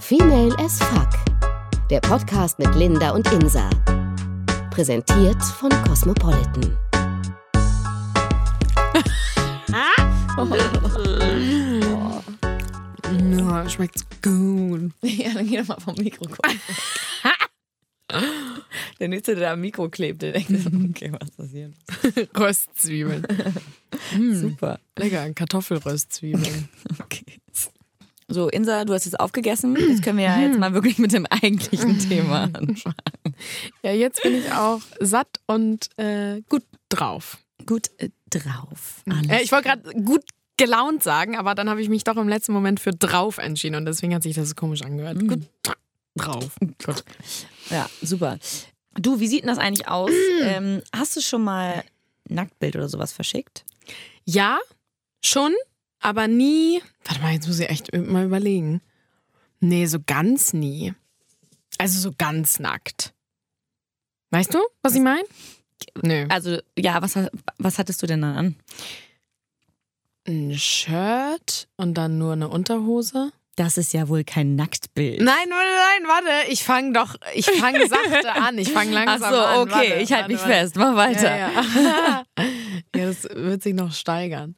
Female as Fuck. Der Podcast mit Linda und Insa. Präsentiert von Cosmopolitan. Ja, schmeckt's gut. Ja, dann geh doch mal vom Mikro gucken. der nächste, der am Mikro klebt, der denkt, so, okay, was ist hier? Röstzwiebeln. Super. Lecker, Kartoffelröstzwiebeln. Okay. So, Insa, du hast jetzt aufgegessen. Jetzt können wir ja jetzt mal wirklich mit dem eigentlichen Thema anfangen. Ja, jetzt bin ich auch satt und äh, gut drauf. Gut äh, drauf. Äh, ich wollte gerade gut gelaunt sagen, aber dann habe ich mich doch im letzten Moment für drauf entschieden und deswegen hat sich das so komisch angehört. Gut drauf. Gut. Ja, super. Du, wie sieht denn das eigentlich aus? ähm, hast du schon mal Nacktbild oder sowas verschickt? Ja, schon, aber nie. Warte mal, jetzt muss ich echt mal überlegen. Nee, so ganz nie. Also so ganz nackt. Weißt du, was ich meine? Nö. Also, ja, was, was hattest du denn dann an? Ein Shirt und dann nur eine Unterhose. Das ist ja wohl kein Nacktbild. Nein, nein, nein, warte. Ich fange doch, ich fange sachte an. Ich fange Ach langsam so, an. okay, Warte, ich halte mich warte. fest. Mach weiter. Ja, ja. ja, das wird sich noch steigern.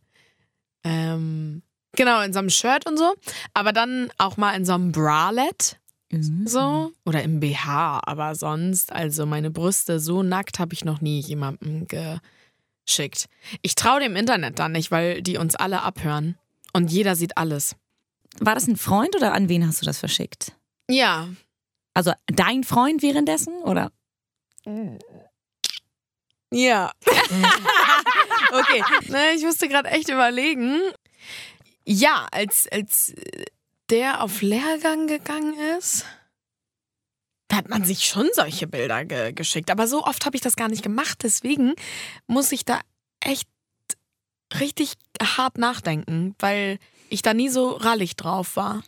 Ähm, genau, in so einem Shirt und so. Aber dann auch mal in so einem Bralette. Mhm. So. Oder im BH. Aber sonst, also meine Brüste so nackt habe ich noch nie jemandem geschickt. Ich traue dem Internet dann nicht, weil die uns alle abhören. Und jeder sieht alles. War das ein Freund oder an wen hast du das verschickt? Ja. Also dein Freund währenddessen oder? Ja. okay. Ne, ich musste gerade echt überlegen. Ja, als, als der auf Lehrgang gegangen ist, da hat man sich schon solche Bilder ge geschickt. Aber so oft habe ich das gar nicht gemacht. Deswegen muss ich da echt richtig hart nachdenken, weil ich da nie so rallig drauf war.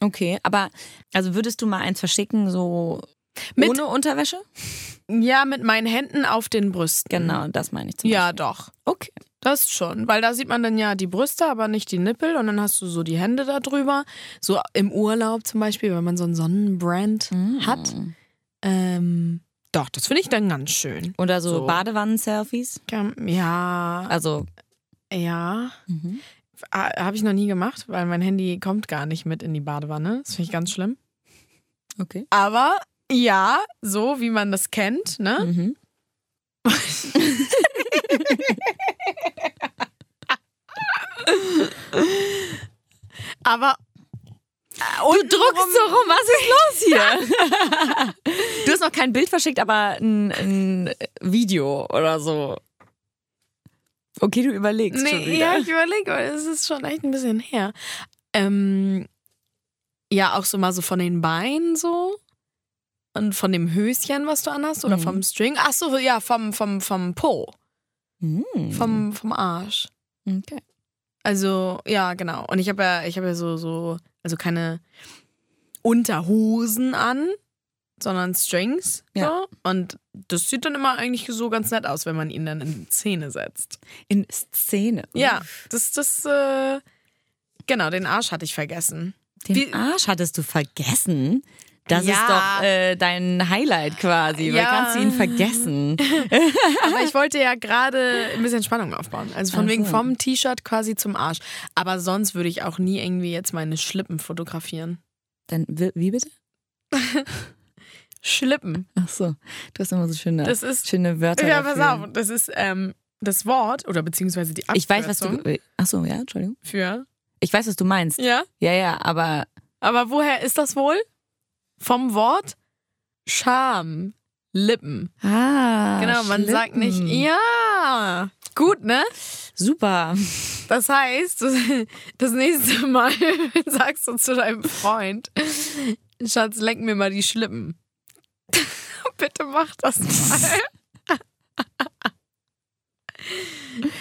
Okay, aber also würdest du mal eins verschicken, so Mit- ohne Unterwäsche? Ja, mit meinen Händen auf den Brüsten. Genau, das meine ich zum Ja, doch. Beispiel. Okay. Das schon, weil da sieht man dann ja die Brüste, aber nicht die Nippel und dann hast du so die Hände da drüber. So im Urlaub zum Beispiel, wenn man so einen Sonnenbrand hat. Ähm, doch, das finde ich dann ganz schön. Oder so, So. Badewannen-Selfies? Ja, Also, ja. mhm. Habe ich noch nie gemacht, weil mein Handy kommt gar nicht mit in die Badewanne. Das finde ich ganz schlimm. okay. Aber ja, so wie man das kennt, ne? Mhm. Aber Du druckst so rum, was ist los hier? du hast noch kein Bild verschickt, aber ein, ein Video oder so. Okay, du überlegst schon Nee, wieder. ja, ich überlege, weil es ist schon echt ein bisschen her. Ähm, ja, auch so mal so von den Beinen so. Und von dem Höschen, was du anhast, oder Mhm. vom String. Ach so, ja, vom, vom, vom Po. Hm. Vom, vom Arsch. Okay. Also, ja, genau. Und ich habe ja, ich habe ja so, so, also keine Unterhosen an, sondern Strings. Ja. So. Und das sieht dann immer eigentlich so ganz nett aus, wenn man ihn dann in Szene setzt. In Szene. Ja, das, das, äh, genau, den Arsch hatte ich vergessen. Den Wie- Arsch hattest du vergessen? Das Ja. ist doch äh, dein Highlight quasi. Weil Ja. kannst du ihn vergessen? Aber ich wollte ja gerade ein bisschen Spannung aufbauen. Also von Ach wegen vom T-Shirt quasi zum Arsch. Aber sonst würde ich auch nie irgendwie jetzt meine Schlippen fotografieren. Dann wie wie bitte? Schlippen. Ach so, du hast immer so schöne, Das ist- schöne Wörter. Ja, pass dafür. auf. Das ist ähm, das Wort oder beziehungsweise die Abkürzung Ich weiß, was du. Ach so, ja, Entschuldigung. für. Ich weiß, was du meinst. Ja. Ja, ja, aber Aber woher ist das wohl? Vom Wort Scham. Lippen. ah, genau, man sagt nicht, Schlippen. ja. Gut, ne? Super. Das heißt, das nächste Mal sagst du zu deinem Freund, Schatz, leck mir mal die Schlippen. Bitte mach das mal.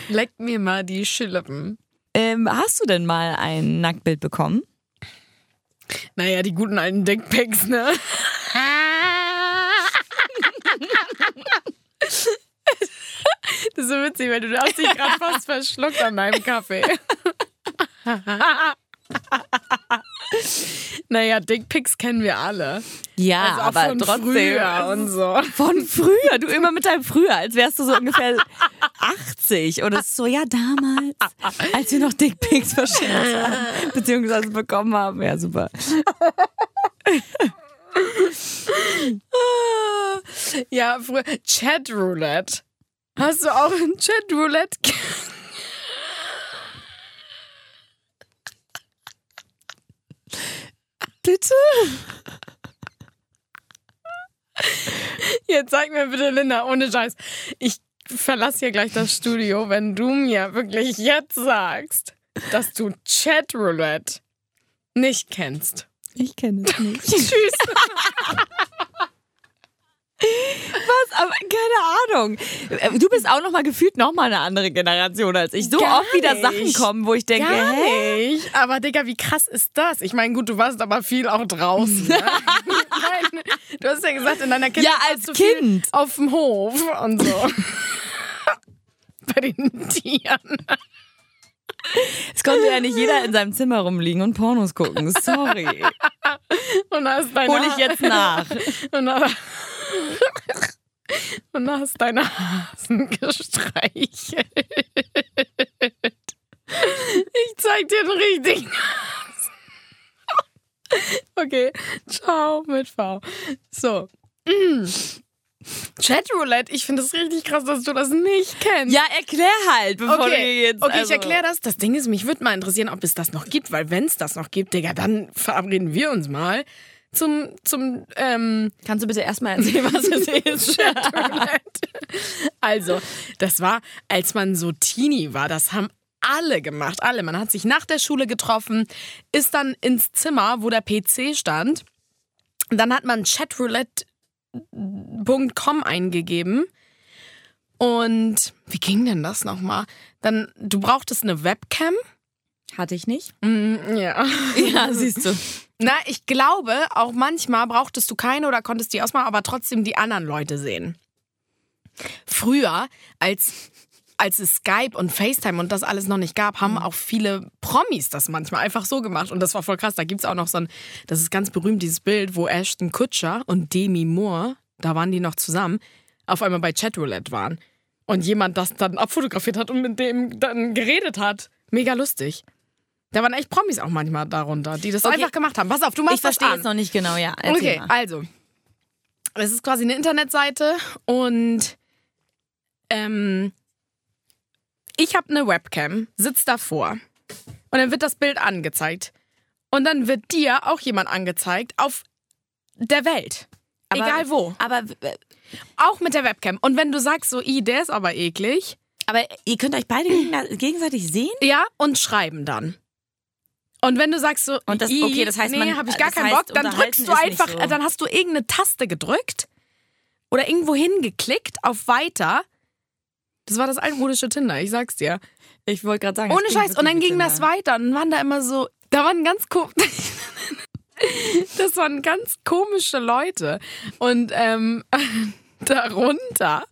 leck mir mal die Schlippen. Ähm, hast du denn mal ein Nacktbild bekommen? Naja, die guten alten Dickpics, ne? Das ist so witzig, weil du hast dich gerade fast verschluckt an deinem Kaffee. Naja, Dickpics kennen wir alle. Ja, Also aber von trotzdem. früher und so. Von früher, du immer mit deinem früher, als wärst du so ungefähr 80 oder so, ja damals, als wir noch Dickpics verschickt haben, beziehungsweise bekommen haben. Ja, super. Ja, früher. Chatroulette. Hast du auch ein Chatroulette? Bitte? Jetzt sag mir bitte, Linda, ohne Scheiß. Ich verlasse hier gleich das Studio, wenn du mir wirklich jetzt sagst, dass du Chatroulette nicht kennst. Ich kenne es nicht. Tschüss. Was? Aber keine Ahnung. Äh, Du bist auch noch mal gefühlt noch mal eine andere Generation als ich. So Gar oft wieder nicht. Sachen kommen, wo ich denke, Gar hä? nicht. Aber Digga, wie krass ist das? Ich meine, gut, du warst aber viel auch draußen. Ne? Nein, du hast ja gesagt, in deiner Kindheit Ja, als warst du Kind. auf dem Hof und so. Bei den Tieren. Es konnte ja nicht jeder in seinem Zimmer rumliegen und Pornos gucken. Sorry. Und hast deine Hol ich jetzt nach. Und, dann- und hast deine Hasen gestreichelt. Ich zeig dir den richtigen Hasen. Okay, ciao mit V. So. Mm. Chatroulette, ich finde es richtig krass, dass du das nicht kennst. Ja, erklär halt, bevor du Okay, jetzt. okay also, ich erkläre das. Das Ding ist, mich würde mal interessieren, ob es das noch gibt, weil wenn es das noch gibt, Digga, dann verabreden wir uns mal zum, zum ähm, Kannst du bitte erstmal erzählen, was es ist? Also, das war, als man so Teenie war, das haben alle gemacht, alle. Man hat sich nach der Schule getroffen, ist dann ins Zimmer, wo der PC stand. Dann hat man chatroulette.com eingegeben. Und wie ging denn das nochmal? Dann, du brauchtest eine Webcam. Hatte ich nicht. Mm, ja. Ja, siehst du. Na, ich glaube, auch manchmal brauchtest du keine oder konntest die ausmachen, aber trotzdem die anderen Leute sehen. Früher, als, als es Skype und FaceTime und das alles noch nicht gab, haben auch viele Promis das manchmal einfach so gemacht. Und das war voll krass. Da gibt es auch noch so ein, das ist ganz berühmt, dieses Bild, wo Ashton Kutcher und Demi Moore, da waren die noch zusammen, auf einmal bei Chatroulette waren. Und jemand das dann abfotografiert hat und mit dem dann geredet hat. Mega lustig. Da waren echt Promis auch manchmal darunter, die das Okay. einfach gemacht haben. Pass auf, du machst Ich verstehe das jetzt an. noch nicht genau, ja. Erzähl Okay, mal. also. Es ist quasi eine Internetseite und ähm, ich habe eine Webcam, sitz davor und dann wird das Bild angezeigt. Und dann wird dir auch jemand angezeigt auf der Welt. Aber- Egal wo. Aber, Auch mit der Webcam. Und wenn du sagst so, i, der ist aber eklig, aber ihr könnt euch beide gegen- gegenseitig sehen? ja, und schreiben dann. Und wenn du sagst so, Und das- okay, das heißt, nee, habe ich gar das keinen heißt, Bock, dann drückst du einfach, so. dann hast du irgendeine Taste gedrückt oder irgendwo hingeklickt auf Weiter. Das war das altmodische Tinder, ich sag's dir. Ich wollte gerade sagen. Ohne Scheiß. Und dann ging wie das Tinder. weiter. Und dann waren da immer so, da waren ganz komisch. das waren ganz komische Leute. Und ähm, darunter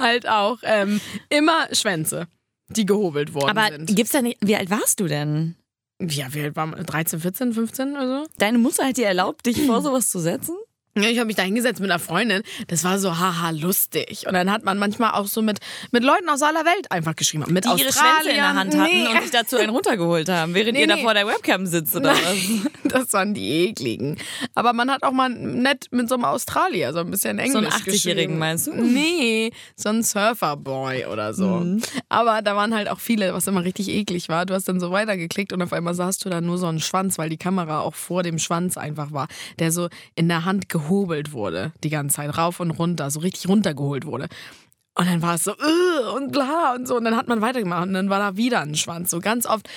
halt auch ähm, immer Schwänze, die gehobelt worden Aber sind. gibt's da nicht. Wie alt warst du denn? Ja, wie alt war man? 13, 14, 15 oder so? Deine Mutter hat dir erlaubt, dich vor sowas zu setzen? Ich habe mich da hingesetzt mit einer Freundin. Das war so haha lustig. Und dann hat man manchmal auch so mit, mit Leuten aus aller Welt einfach geschrieben. Mit Die ihre. Schwänze in der Hand hatten nee. und sich dazu einen runtergeholt haben, während Nee, ihr da nee. vor der Webcam sitzt oder was? Das waren die ekligen. Aber man hat auch mal nett mit so einem Australier so ein bisschen Englisch So einen 80-Jährigen geschrieben. meinst du? Nee, so ein Surferboy oder so. Mhm. Aber da waren halt auch viele, was immer richtig eklig war. Du hast dann so weitergeklickt und auf einmal sahst du da nur so einen Schwanz, weil die Kamera auch vor dem Schwanz einfach war, der so in der Hand gehobelt wurde die ganze Zeit, rauf und runter, so richtig runtergeholt wurde. Und dann war es so, und bla und so. Und dann hat man weitergemacht und dann war da wieder ein Schwanz. So ganz oft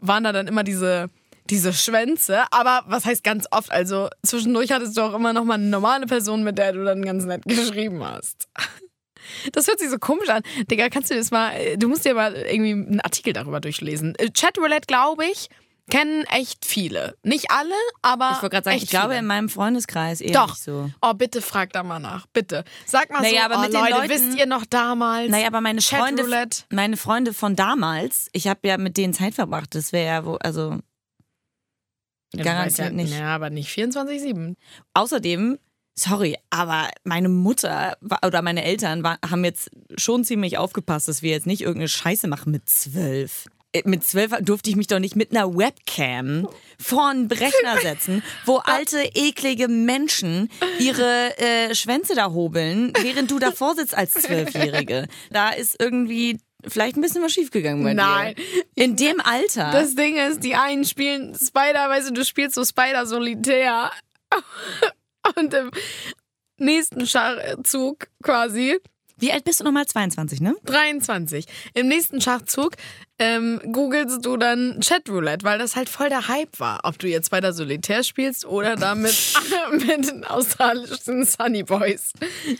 waren da dann immer diese, diese Schwänze. Aber was heißt ganz oft? Also zwischendurch hattest du auch immer noch mal eine normale Person, mit der du dann ganz nett geschrieben hast. Das hört sich so komisch an. Digga, kannst du das mal, du musst dir mal irgendwie einen Artikel darüber durchlesen. Äh, Chatroulette, glaube ich, kennen echt viele. Nicht alle, aber. Ich wollte gerade sagen, ich glaube viele. in meinem Freundeskreis eher Doch. nicht so. Oh, bitte frag da mal nach. Bitte. Sag mal Naja, so, aber oh, mit den Leute, Leuten- wisst ihr noch damals? Naja, aber meine Freunde, meine Freunde von damals, ich habe ja mit denen Zeit verbracht. Das wäre ja wo, also Ja, Garantiert ja, nicht. Ja, aber nicht 24-7. Außerdem, sorry, aber meine Mutter oder meine Eltern haben jetzt schon ziemlich aufgepasst, dass wir jetzt nicht irgendeine Scheiße machen mit zwölf. Äh, Mit zwölf durfte ich mich doch nicht mit einer Webcam vor einen Rechner setzen, wo alte, eklige Menschen ihre äh, Schwänze da hobeln, während du davor sitzt als Zwölfjährige. Da ist irgendwie vielleicht ein bisschen was schiefgegangen bei Nein. dir. In dem Alter. Das Ding ist, die einen spielen Spider, weißt du, du spielst so Spider solitär. Und im nächsten Schachzug quasi, Wie alt bist du nochmal? 22, ne? 23, im nächsten Schachzug ähm, googelst du dann Chatroulette, weil das halt voll der Hype war. Ob du jetzt Spider solitär spielst oder da mit, den australischen Sunny Boys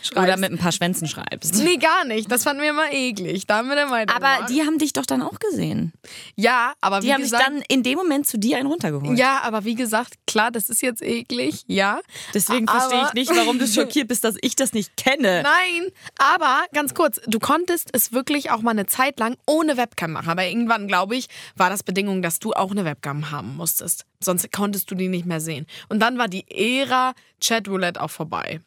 schreibst. Oder mit ein paar Schwänzen schreibst. Nee, gar nicht. Das fanden wir immer eklig. Da haben wir der Meinung. Aber die haben dich doch dann auch gesehen. Ja, aber Die wie haben sich gesagt, dann in dem Moment zu dir einen runtergeholt. Ja, aber wie gesagt, klar, das ist jetzt eklig, ja. Deswegen Aber- verstehe ich nicht, warum du schockiert bist, dass ich das nicht kenne. Nein, aber ganz kurz, du konntest es wirklich auch mal eine Zeit lang ohne Webcam machen. Aber irgendwann, glaube ich, war das Bedingung, dass du auch eine Webcam haben musstest. Sonst konntest du die nicht mehr sehen. Und dann war die Ära Chatroulette auch vorbei.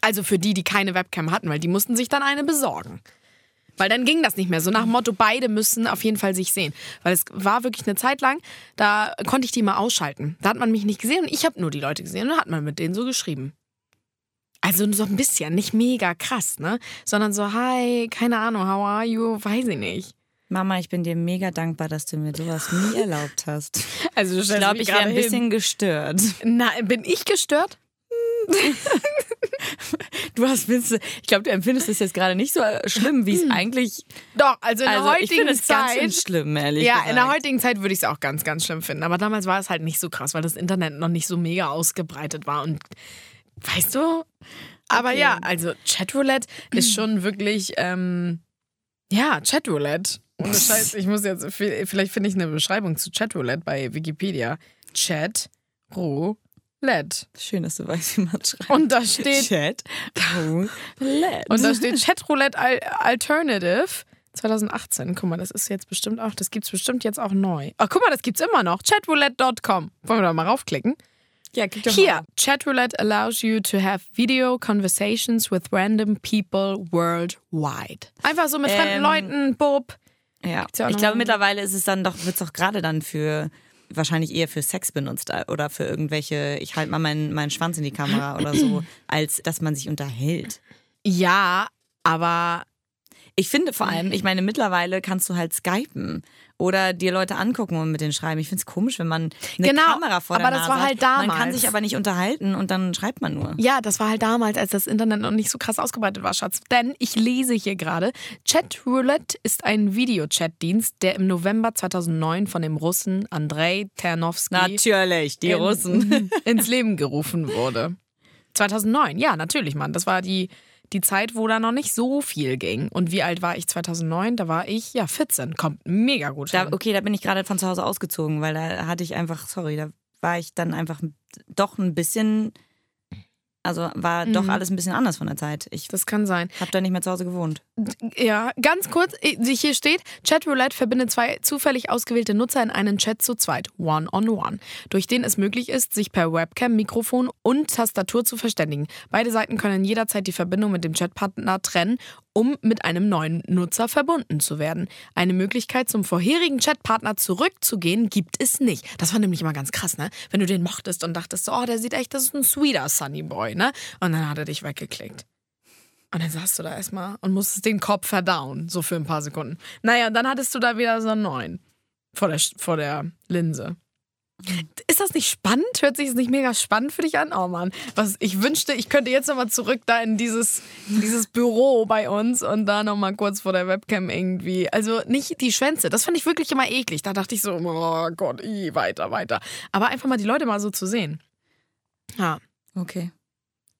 Also für die, die keine Webcam hatten, weil die mussten sich dann eine besorgen. Weil dann ging das nicht mehr. So nach dem Motto, beide müssen auf jeden Fall sich sehen. Weil es war wirklich eine Zeit lang, da konnte ich die mal ausschalten. Da hat man mich nicht gesehen und ich habe nur die Leute gesehen und dann hat man mit denen so geschrieben. Also so ein bisschen, nicht mega krass, ne? Sondern so, hi, keine Ahnung, how are you? Weiß ich nicht. Mama, ich bin dir mega dankbar, dass du mir sowas nie erlaubt hast. Also du Ich glaube, ich wäre ein bisschen gestört. Na, bin ich gestört? Du hast, ich glaube, du empfindest es jetzt gerade nicht so schlimm, wie es eigentlich. Doch, also in Also der ich finde heutigen es ganz schön Zeit. schlimm, ehrlich Ja, gesagt. in der heutigen Zeit würde ich es auch ganz, ganz schlimm finden. Aber damals war es halt nicht so krass, weil das Internet noch nicht so mega ausgebreitet war. Und weißt du? Aber Okay. ja, also Chatroulette ist schon wirklich, ähm, ja, Chatroulette. Ohne Scheiß, ich muss jetzt, vielleicht finde ich eine Beschreibung zu Chatroulette bei Wikipedia. Chat, Roulette. Schön, dass du weißt, wie man schreibt. Und da steht, Chat. Roulette. und da steht Chatroulette Al Alternative 2018. Guck mal, das ist jetzt bestimmt auch, das gibt's bestimmt jetzt auch neu. Ach, guck mal, das gibt's immer noch. Chatroulette.com. Wollen wir da mal raufklicken? ja, klick doch Hier, mal. Chatroulette allows you to have video conversations with random people worldwide. Einfach so mit fremden Ähm, Leuten, Bob. Ja, ja ich glaube mittlerweile ist es dann doch, wird es doch gerade dann für wahrscheinlich eher für Sex benutzt äh, oder für irgendwelche, ich halte mal meinen, meinen Schwanz in die Kamera oder so, als dass man sich unterhält. Ja, aber Ich finde vor allem, ich meine, mittlerweile kannst du halt skypen oder dir Leute angucken und mit denen schreiben. Ich finde es komisch, wenn man eine Genau, Kamera vor der aber das Nase war halt hat. Man kann damals. sich aber nicht unterhalten und dann schreibt man nur. Ja, das war halt damals, als das Internet noch nicht so krass ausgebreitet war, Schatz. Denn ich lese hier gerade, Chatroulette ist ein Videochat-Dienst, der im November 2009 von dem Russen Andrei Ternowski Natürlich, die in- Russen. ins Leben gerufen wurde. 2009, ja, natürlich, Mann. Das war die, die Zeit, wo da noch nicht so viel ging. Und wie alt war ich 2009? Da war ich, ja, 14. Kommt mega gut Da, okay, da bin ich gerade von zu Hause ausgezogen, weil da hatte ich einfach, sorry, da war ich dann einfach doch ein bisschen, also war doch Mhm. alles ein bisschen anders von der Zeit. Ich Das kann sein. habe da nicht mehr zu Hause gewohnt. Ja, ganz kurz, hier steht, Chatroulette verbindet zwei zufällig ausgewählte Nutzer in einen Chat zu zweit, one-on-one, durch den es möglich ist, sich per Webcam, Mikrofon und Tastatur zu verständigen. Beide Seiten können jederzeit die Verbindung mit dem Chatpartner trennen, um mit einem neuen Nutzer verbunden zu werden. Eine Möglichkeit, zum vorherigen Chatpartner zurückzugehen, gibt es nicht. Das war nämlich immer ganz krass, ne? Wenn du den mochtest und dachtest, so, oh, der sieht echt, das ist ein sweeter Sunny Boy, ne? Und dann hat er dich weggeklickt. Und dann saßt du da erstmal und musstest den Kopf verdauen, so für ein paar Sekunden. Naja, und dann hattest du da wieder so einen neuen vor der, vor der Linse. Ist das nicht spannend? Hört sich das nicht mega spannend für dich an? Oh Mann, was ich wünschte, ich könnte jetzt nochmal zurück da in dieses, in dieses Büro bei uns und da nochmal kurz vor der Webcam irgendwie. Also nicht die Schwänze, das fand ich wirklich immer eklig. Da dachte ich so, oh Gott, i, weiter, weiter. Aber einfach mal die Leute mal so zu sehen. Ja. Okay.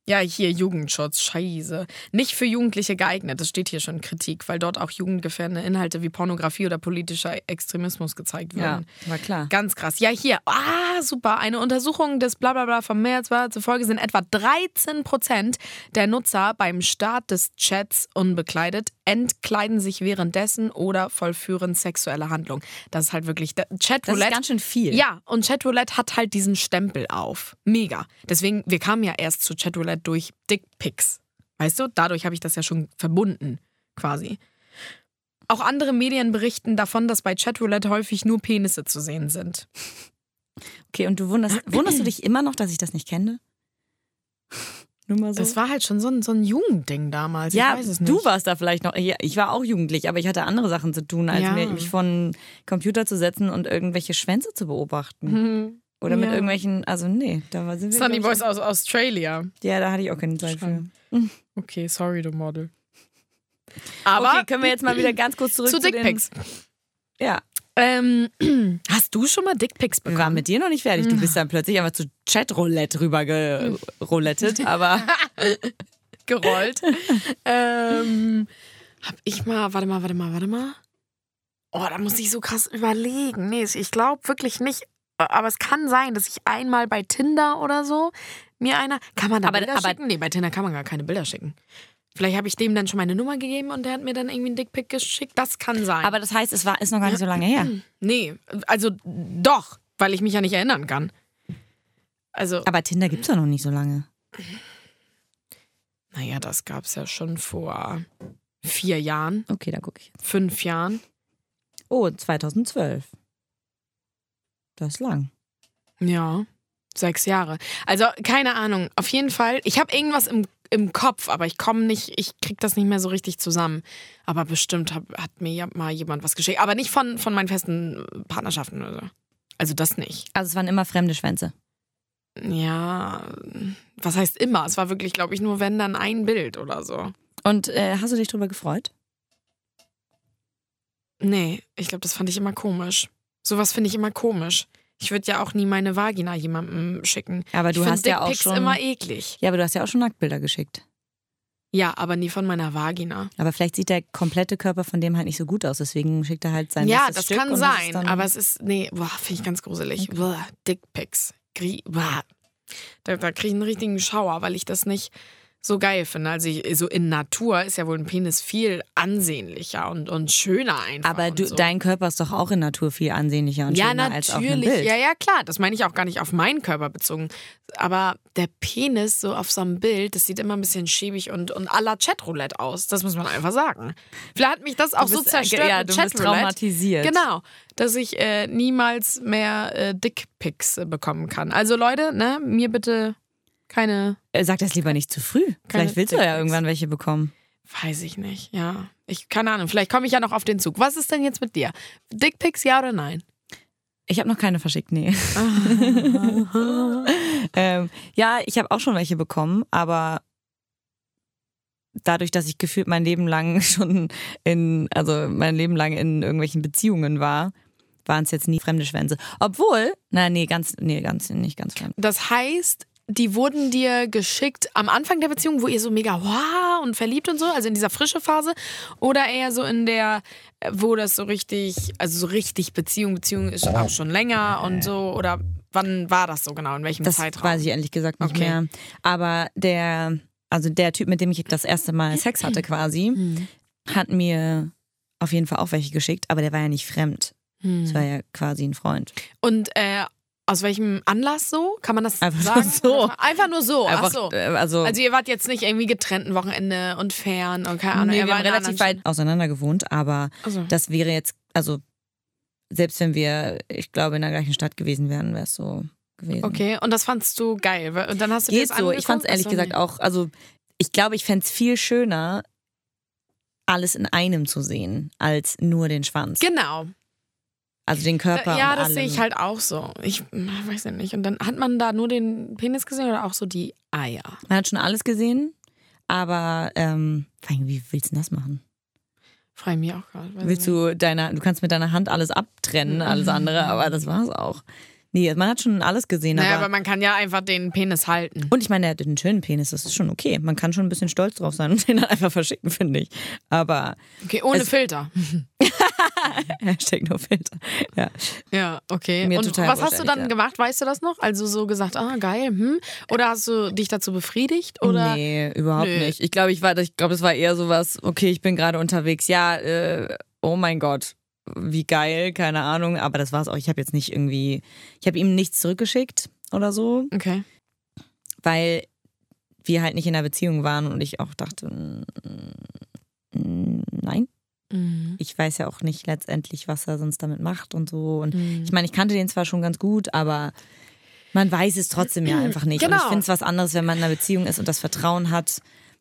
Ja, hier Jugendschutz, scheiße. Nicht für Jugendliche geeignet, das steht hier schon Kritik, weil dort auch jugendgefährdende Inhalte wie Pornografie oder politischer Extremismus gezeigt Ja, werden. war klar. Ganz krass. Ja, hier. Ah, super. Eine Untersuchung des Blablabla vom März war zufolge sind etwa 13 Prozent der Nutzer beim Start des Chats unbekleidet, entkleiden sich währenddessen oder vollführen sexuelle Handlungen. Das ist halt wirklich Das ist Chatroulette. ganz schön viel. Ja, und Chatroulette hat halt diesen Stempel auf. Mega. Deswegen, wir kamen ja erst zu Chatroulette durch Dickpics. Weißt du? Dadurch habe ich das ja schon verbunden, quasi. Auch andere Medien berichten davon, dass bei Chatroulette häufig nur Penisse zu sehen sind. Okay, und du wunderst, wunderst du dich immer noch, dass ich das nicht kenne? Nur mal so. Das war halt schon so ein, so ein Jugendding damals. ja, du warst da vielleicht noch. Ja, ich war auch jugendlich, aber ich hatte andere Sachen zu tun, als Ja. mir, mich vor einen Computer zu setzen und irgendwelche Schwänze zu beobachten. Mhm. Oder mit Ja. irgendwelchen, also nee, da war sind wir. Sunny Boys aus Australia. Ja, da hatte ich auch keine Zeit für. Schon. Okay, sorry, du Model. Aber okay, können wir jetzt mal wieder ganz kurz zurück zu zu, Dickpics. Ja, Ähm, hast du schon mal Dickpics bekommen? waren mit dir noch nicht fertig. Du bist dann plötzlich einfach zu Chatroulette rüber geroulettet, aber gerollt. ähm, hab ich mal, warte mal, warte mal, warte mal. Oh, da muss ich so krass überlegen. Nee, ich glaube wirklich nicht. Aber es kann sein, dass ich einmal bei Tinder oder so mir einer. Kann man da Aber- Bilder aber- schicken? Nee, bei Tinder kann man gar keine Bilder schicken. Vielleicht habe ich dem dann schon meine Nummer gegeben und der hat mir dann irgendwie einen Dickpick geschickt. Das kann sein. aber das heißt, es war ist noch gar nicht so lange her. nee, also doch, weil ich mich ja nicht erinnern kann. Also, Aber Tinder gibt's ja noch nicht so lange. naja, das gab es ja schon vor vier Jahren, Okay, da gucke ich fünf Jahren. Oh, 2012. Das ist lang. Ja, sechs Jahre. Also keine Ahnung. Auf jeden Fall. Ich habe irgendwas im, im Kopf, aber ich komme nicht, ich krieg das nicht mehr so richtig zusammen. Aber bestimmt hab, hat mir ja mal jemand was geschickt. Aber nicht von, von meinen festen Partnerschaften oder so. Also das nicht. Also es waren immer fremde Schwänze. Ja, was heißt immer? Es war wirklich, glaube ich, nur wenn dann ein Bild oder so. Und äh, hast du dich drüber gefreut? Nee, ich glaube, das fand ich immer komisch. Sowas finde ich immer komisch. Ich würde ja auch nie meine Vagina jemandem schicken. Aber du ich hast ja auch Dickpics schon. immer eklig. ja, aber du hast ja auch schon Nacktbilder geschickt. Ja, aber nie von meiner Vagina. Aber vielleicht sieht der komplette Körper von dem halt nicht so gut aus, deswegen schickt er halt sein Ja, das Stück kann sein, aber es ist, nee, boah, finde ich ganz gruselig. Boah, Dickpics. Da, da kriege ich einen richtigen Schauer, weil ich das nicht so geil finde. Also ich, so in Natur ist ja wohl ein Penis viel ansehnlicher und, und schöner einfach. Aber du, so. dein Körper ist doch auch in Natur viel ansehnlicher und ja, schöner als auf einem natürlich. Bild. Ja, ja, klar. Das meine ich auch gar nicht auf meinen Körper bezogen. Aber der Penis so auf so einem Bild, das sieht immer ein bisschen schäbig und, und à la Chatroulette aus. Das muss man einfach sagen. Vielleicht hat mich das auch Du so bist, äh, zerstört ja, mit du bist traumatisiert. Genau, dass ich äh, niemals mehr äh, Dickpics äh, bekommen kann. Also Leute, ne, mir bitte keine, Äh, Sag das lieber nicht zu früh. Vielleicht willst du ja irgendwann welche bekommen. weiß ich nicht, ja. Ich, keine Ahnung, vielleicht komme ich ja noch auf den Zug. Was ist denn jetzt mit dir? Dickpics, ja oder nein? Ich habe noch keine verschickt, nee. ähm, ja, ich habe auch schon welche bekommen, aber dadurch, dass ich gefühlt mein Leben lang schon in, also mein Leben lang in irgendwelchen Beziehungen war, waren es jetzt nie fremde Schwänze. Obwohl, na nee, ganz, nee, ganz, nicht ganz fremd. Das heißt, die wurden dir geschickt am Anfang der Beziehung, wo ihr so mega wow und verliebt und so, also in dieser frische Phase, oder eher so in der, wo das so richtig, also so richtig Beziehung, Beziehung ist auch schon länger und so, oder wann war das so genau, in welchem Das Zeitraum? weiß ich ehrlich gesagt nicht Okay. mehr. Aber der, also der Typ, mit dem ich das erste Mal Sex hatte quasi, Hm. hat mir auf jeden Fall auch welche geschickt, aber der war ja nicht fremd. Hm. Das war ja quasi ein Freund. Und äh, aus welchem Anlass so? Kann man das Einfach sagen? so. Einfach nur so. Ach Einfach, so. äh, also, Also ihr wart jetzt nicht irgendwie getrennt ein Wochenende und fern und keine Ahnung. nee, wir war haben in einer relativ weit auseinander gewohnt, aber. Also. das wäre jetzt, also selbst wenn wir, ich glaube, in der gleichen Stadt gewesen wären, wäre es so gewesen. Okay, und das fandst du geil. Und dann hast du Geht das so. Ich fand es ehrlich gesagt nee. auch, also ich glaube, ich fände es viel schöner, alles in einem zu sehen, als nur den Schwanz. Genau. Also den Körper ja, das allem. sehe ich halt auch so. Ich weiß ja nicht. Und dann hat man da nur den Penis gesehen oder auch so die Eier? Man hat schon alles gesehen, aber ähm, wie willst du denn das machen? Freu mich auch gerade. Willst du deiner, du kannst mit deiner Hand alles abtrennen, alles andere, aber das war's auch. Nee, man hat schon alles gesehen. Naja, aber, aber man kann ja einfach den Penis halten. und ich meine, er hat einen schönen Penis, das ist schon okay. Man kann schon ein bisschen stolz drauf sein und den dann einfach verschicken, finde ich. Aber Okay, ohne Es- Filter. Hashtag no filter. Ja. Ja, okay. Mir und total was hast du dann gesagt. gemacht? Weißt du das noch? Also so gesagt, ah, geil, hm? Oder hast du dich dazu befriedigt? Oder? Nee, überhaupt Nö. nicht. Ich glaube, ich war, ich glaube, es war eher sowas, okay, ich bin gerade unterwegs. Ja, äh, oh mein Gott, wie geil, keine Ahnung. Aber das war's auch. Ich habe jetzt nicht irgendwie, ich habe ihm nichts zurückgeschickt oder so, Okay. weil wir halt nicht in einer Beziehung waren und ich auch dachte, mm, mm, nein. Mhm. Ich weiß ja auch nicht letztendlich, was er sonst damit macht und so. Und Mhm. ich meine, ich kannte den zwar schon ganz gut, aber man weiß es trotzdem ja einfach nicht. Und ich Genau. finde es was anderes, wenn man in einer Beziehung ist und das Vertrauen hat,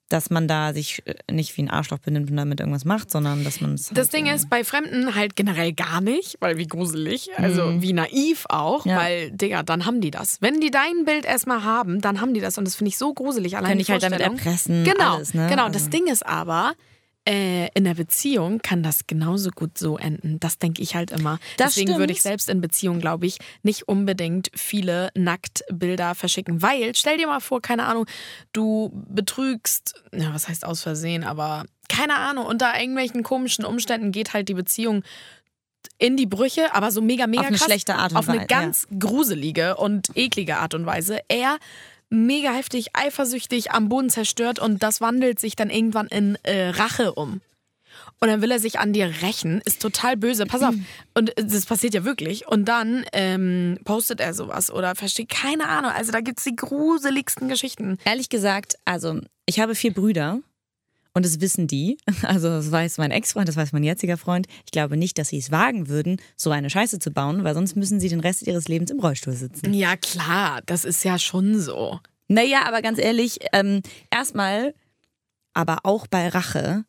dass man da sich äh, nicht wie ein Arschloch benimmt und damit irgendwas macht, sondern dass man es. Das halt, Ding äh, ist bei Fremden halt generell gar nicht, weil wie gruselig, also wie naiv auch, Mhm. Ja. weil, Digga, dann haben die das. Wenn die dein Bild erstmal haben, dann haben die das und das finde ich so gruselig. Allein Kann die ich halt damit erpressen. Genau, alles, ne? genau. Also- Das Ding ist aber, äh, in der Beziehung kann das genauso gut so enden. Das denke ich halt immer. Das Deswegen stimmt. würde ich selbst in Beziehung, glaube ich, nicht unbedingt viele Nacktbilder verschicken. Weil, stell dir mal vor, keine Ahnung, du betrügst, ja, was heißt aus Versehen, aber keine Ahnung, unter irgendwelchen komischen Umständen geht halt die Beziehung in die Brüche, aber so mega, mega Auf eine krass. schlechte Art und Auf eine Weise, ganz gruselige und eklige Art und Weise. Er mega heftig, eifersüchtig, am Boden zerstört und das wandelt sich dann irgendwann in äh, Rache um. Und dann will er sich an dir rächen, ist total böse. Pass auf. Und das passiert ja wirklich. Und dann ähm, postet er sowas oder versteht keine Ahnung. Also da gibt es die gruseligsten Geschichten. Ehrlich gesagt, also ich habe vier Brüder und das wissen die. Also das weiß mein Ex-Freund, das weiß mein jetziger Freund. Ich glaube nicht, dass sie es wagen würden, so eine Scheiße zu bauen, weil sonst müssen sie den Rest ihres Lebens im Rollstuhl sitzen. Ja, klar, das ist ja schon so. Naja, aber ganz ehrlich, ähm, erstmal, aber auch bei Rache,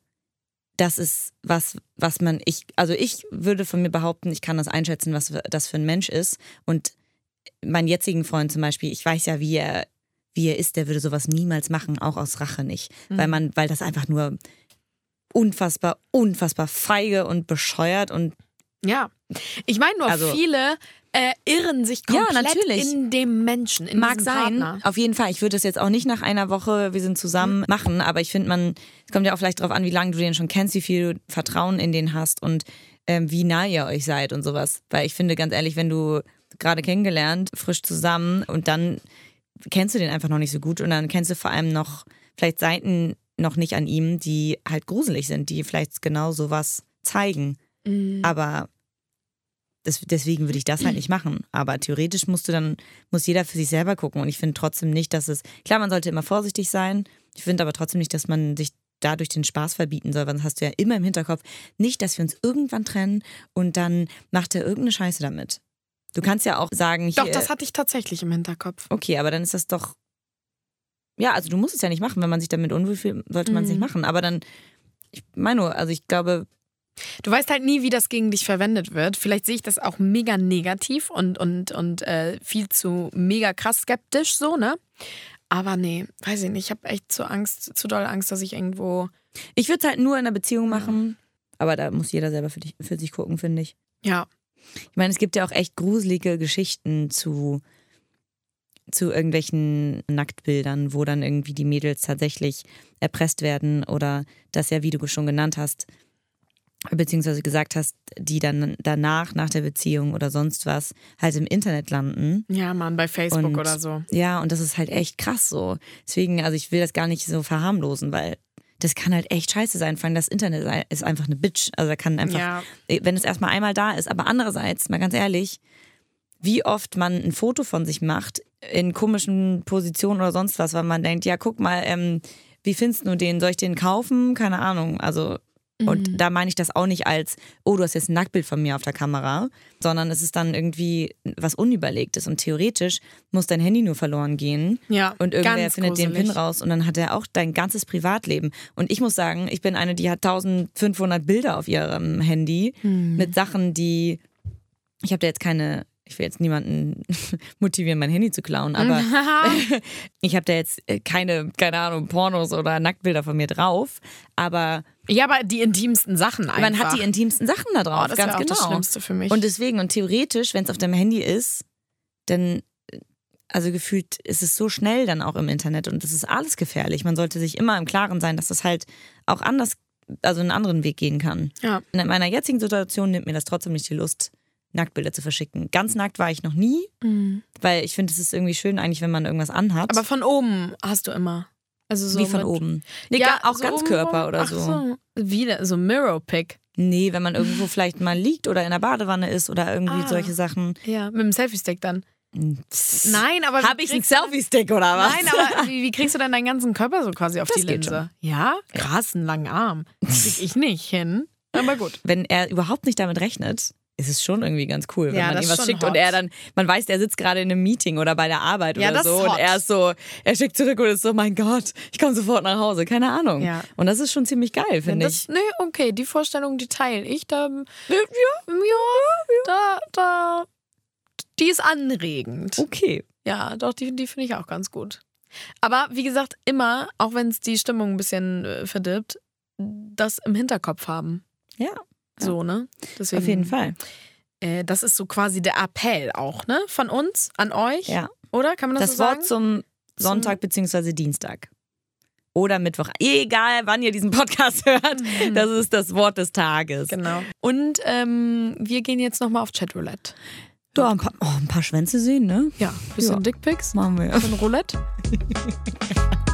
das ist was, was man, ich, also ich würde von mir behaupten, ich kann das einschätzen, was das für ein Mensch ist. Und meinen jetzigen Freund zum Beispiel, ich weiß ja, wie er, wie er ist, der würde sowas niemals machen, auch aus Rache nicht. Weil man, weil das einfach nur unfassbar, unfassbar feige und bescheuert und Ja. Ich meine nur, Also- viele äh, irren sich Ja, komplett natürlich. in dem Menschen, in Mag sein, Partner. auf jeden Fall. Ich würde es jetzt auch nicht nach einer Woche, wir sind zusammen, machen, aber ich finde, man, es kommt ja auch vielleicht darauf an, wie lange du den schon kennst, wie viel du Vertrauen in den hast und ähm, wie nah ihr euch seid und sowas. Weil ich finde, ganz ehrlich, wenn du gerade kennengelernt, frisch zusammen und dann kennst du den einfach noch nicht so gut und dann kennst du vor allem noch vielleicht Seiten noch nicht an ihm, die halt gruselig sind, die vielleicht genau sowas zeigen. Mhm. Aber das, deswegen würde ich das halt nicht machen. Aber theoretisch musst du dann, muss jeder für sich selber gucken. Und ich finde trotzdem nicht, dass es, klar, man sollte immer vorsichtig sein. Ich finde aber trotzdem nicht, dass man sich dadurch den Spaß verbieten soll, weil das hast du ja immer im Hinterkopf. Nicht, dass wir uns irgendwann trennen und dann macht er irgendeine Scheiße damit. Du kannst ja auch sagen, Doch, hier, das hatte ich tatsächlich im Hinterkopf. okay, aber dann ist das doch, ja, also du musst es ja nicht machen. Wenn man sich damit unwohl fühlt, sollte man es nicht Mhm. machen. Aber dann, ich meine nur, also ich glaube, Du weißt halt nie, wie das gegen dich verwendet wird. Vielleicht sehe ich das auch mega negativ und, und, und äh, viel zu mega krass skeptisch so, ne? Aber nee, weiß ich nicht. Ich habe echt zu Angst, zu doll Angst, dass ich irgendwo. Ich würde es halt nur in einer Beziehung machen, aber da muss jeder selber für, dich, für sich gucken, finde ich. Ja. Ich meine, es gibt ja auch echt gruselige Geschichten zu, zu irgendwelchen Nacktbildern, wo dann irgendwie die Mädels tatsächlich erpresst werden oder das ja, wie du schon genannt hast, beziehungsweise gesagt hast, die dann danach, nach der Beziehung oder sonst was, halt im Internet landen. Ja, Mann, bei Facebook Und- oder so. Ja, und das ist halt echt krass so. Deswegen, also ich will das gar nicht so verharmlosen, weil das kann halt echt scheiße sein. Vor allem das Internet ist einfach eine Bitch. Also da kann einfach, Ja. wenn es erstmal einmal da ist. Aber andererseits, mal ganz ehrlich, wie oft man ein Foto von sich macht in komischen Positionen oder sonst was, weil man denkt, ja, guck mal, ähm, wie findest du den? Soll ich den kaufen? Keine Ahnung. Also und da meine ich das auch nicht als, oh, du hast jetzt ein Nacktbild von mir auf der Kamera, sondern es ist dann irgendwie was Unüberlegtes. Und theoretisch muss dein Handy nur verloren gehen. Ja, Und irgendwer findet den gruselig. Pin raus und dann hat er auch dein ganzes Privatleben. Und ich muss sagen, ich bin eine, die hat 1500 Bilder auf ihrem Handy Hm. mit Sachen, die. Ich habe da jetzt keine. Ich will jetzt niemanden motivieren, mein Handy zu klauen, aber ich habe da jetzt äh, keine, keine Ahnung, Pornos oder Nacktbilder von mir drauf. Aber ja, aber die intimsten Sachen einfach. man hat die intimsten Sachen da drauf, oh, das ganz auch genau. das Schlimmste für mich. Und deswegen, und theoretisch, wenn es auf deinem Handy ist, dann, also gefühlt ist es so schnell dann auch im Internet und das ist alles gefährlich. Man sollte sich immer im Klaren sein, dass das halt auch anders also einen anderen Weg gehen kann. Ja. In meiner jetzigen Situation nimmt mir das trotzdem nicht die Lust, Nacktbilder zu verschicken. Ganz nackt war ich noch nie, weil ich finde, es ist irgendwie schön eigentlich, wenn man irgendwas anhat. Aber von oben hast du immer. Also so Wie von mit- oben. Nee, Ja, auch so Ganzkörper oben- oder so. so. Wieder so Mirror-Pick. Nee, wenn man irgendwo vielleicht mal liegt oder in der Badewanne ist oder irgendwie Ah. solche Sachen. Ja, mit dem Selfie-Stick dann. Nein, aber. Habe wie ich einen Selfie-Stick oder was? Nein, aber wie, wie kriegst du denn deinen ganzen Körper so quasi auf Das die geht Linse? Ja? Krass, einen langen Arm. Krieg ich nicht hin. Aber gut. wenn er überhaupt nicht damit rechnet, ist es schon irgendwie ganz cool, wenn Ja, man ihm was schickt hot. und er dann, man weiß, der sitzt gerade in einem Meeting oder bei der Arbeit Ja, oder so und er ist so, er schickt zurück und ist so, mein Gott, ich komme sofort nach Hause, keine Ahnung. Ja. Und das ist schon ziemlich geil, finde ich. nee, okay, die Vorstellung, die teile ich. Da, ja, ja, da, da, die ist anregend. Okay. Ja, doch, die, die finde ich auch ganz gut. Aber wie gesagt, immer, auch wenn es die Stimmung ein bisschen äh, verdirbt, das im Hinterkopf haben. Ja, So, ne? Deswegen, auf jeden Fall. Äh, das ist so quasi der Appell auch, ne? Von uns an euch. Ja. Oder? Kann man das, Das so Wort sagen? zum Sonntag bzw. Dienstag. Oder Mittwoch. Egal, wann ihr diesen Podcast hört, das ist das Wort des Tages. Genau. Und ähm, wir gehen jetzt nochmal auf Chatroulette. Ja, ein paar, oh, ein paar Schwänze sehen, ne? Ja, bisschen Ja. Dickpics. Machen wir. Ein Roulette.